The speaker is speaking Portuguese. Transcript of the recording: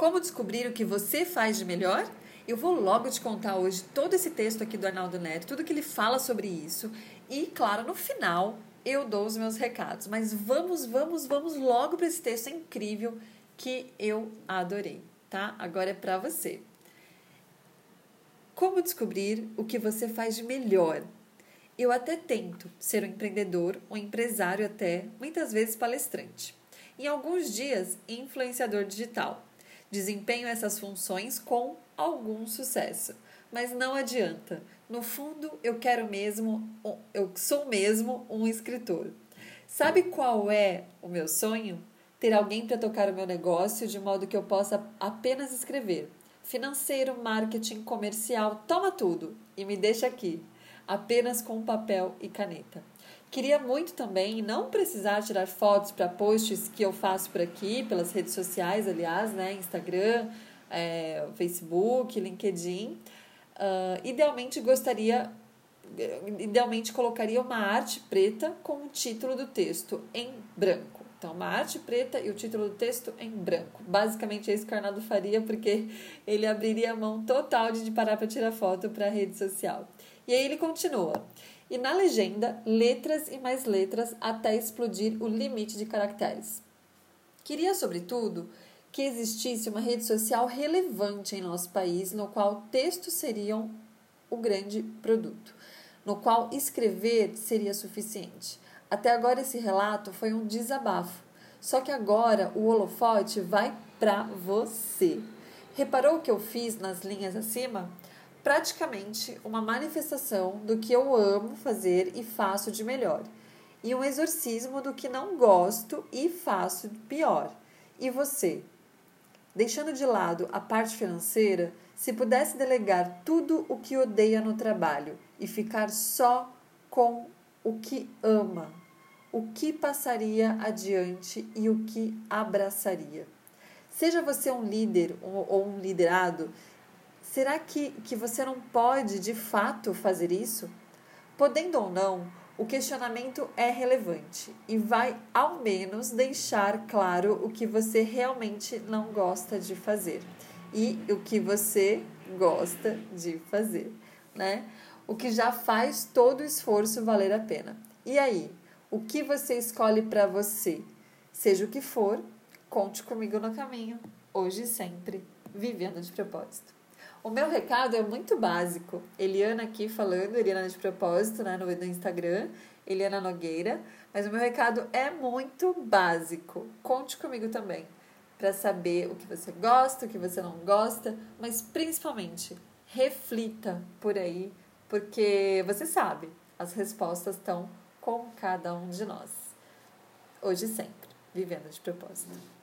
Como descobrir o que você faz de melhor? Eu vou logo te contar hoje todo esse texto aqui do Arnaldo Neto, tudo que ele fala sobre isso. E, claro, no final eu dou os meus recados. Mas vamos, vamos, vamos logo para esse texto incrível que eu adorei, tá? Agora é para você. Como descobrir o que você faz de melhor? Eu até tento ser um empreendedor, um empresário até, muitas vezes palestrante. Em alguns dias, influenciador digital. Desempenho essas funções com algum sucesso, mas não adianta. No fundo, eu quero mesmo, eu sou mesmo um escritor. Sabe qual é o meu sonho? Ter alguém para tocar o meu negócio de modo que eu possa apenas escrever. Financeiro, marketing, comercial, toma tudo e me deixa aqui, apenas com papel e caneta. Queria muito também não precisar tirar fotos para posts que eu faço por aqui, pelas redes sociais, aliás, né? Instagram, é, Facebook, LinkedIn. Uh, idealmente gostaria, idealmente colocaria uma arte preta com o título do texto em branco. Então, uma arte preta e o título do texto em branco. Basicamente é isso que o Arnaldo faria, porque ele abriria a mão total de parar para tirar foto para a rede social. E aí ele continua. E na legenda, letras e mais letras até explodir o limite de caracteres. Queria, sobretudo, que existisse uma rede social relevante em nosso país, no qual textos seriam o grande produto, no qual escrever seria suficiente. Até agora esse relato foi um desabafo, só que agora o holofote vai para você. Reparou o que eu fiz nas linhas acima? Praticamente uma manifestação do que eu amo fazer e faço de melhor, e um exorcismo do que não gosto e faço pior. E você? Deixando de lado a parte financeira, se pudesse delegar tudo o que odeia no trabalho e ficar só com o que ama, o que passaria adiante e o que abraçaria? Seja você um líder ou um liderado, será que, que você não pode de fato fazer isso? Podendo ou não, o questionamento é relevante e vai ao menos deixar claro o que você realmente não gosta de fazer e o que você gosta de fazer, né? O que já faz todo o esforço valer a pena. E aí, o que você escolhe para você? Seja o que for, conte comigo no caminho, hoje e sempre, vivendo de propósito. O meu recado é muito básico. Eliana aqui falando, Eliana de propósito, né, no, no Instagram, Eliana Nogueira. Mas o meu recado é muito básico. Conte comigo também para saber o que você gosta, o que você não gosta, mas principalmente reflita por aí, porque você sabe, as respostas estão com cada um de nós. Hoje e sempre, vivendo de propósito.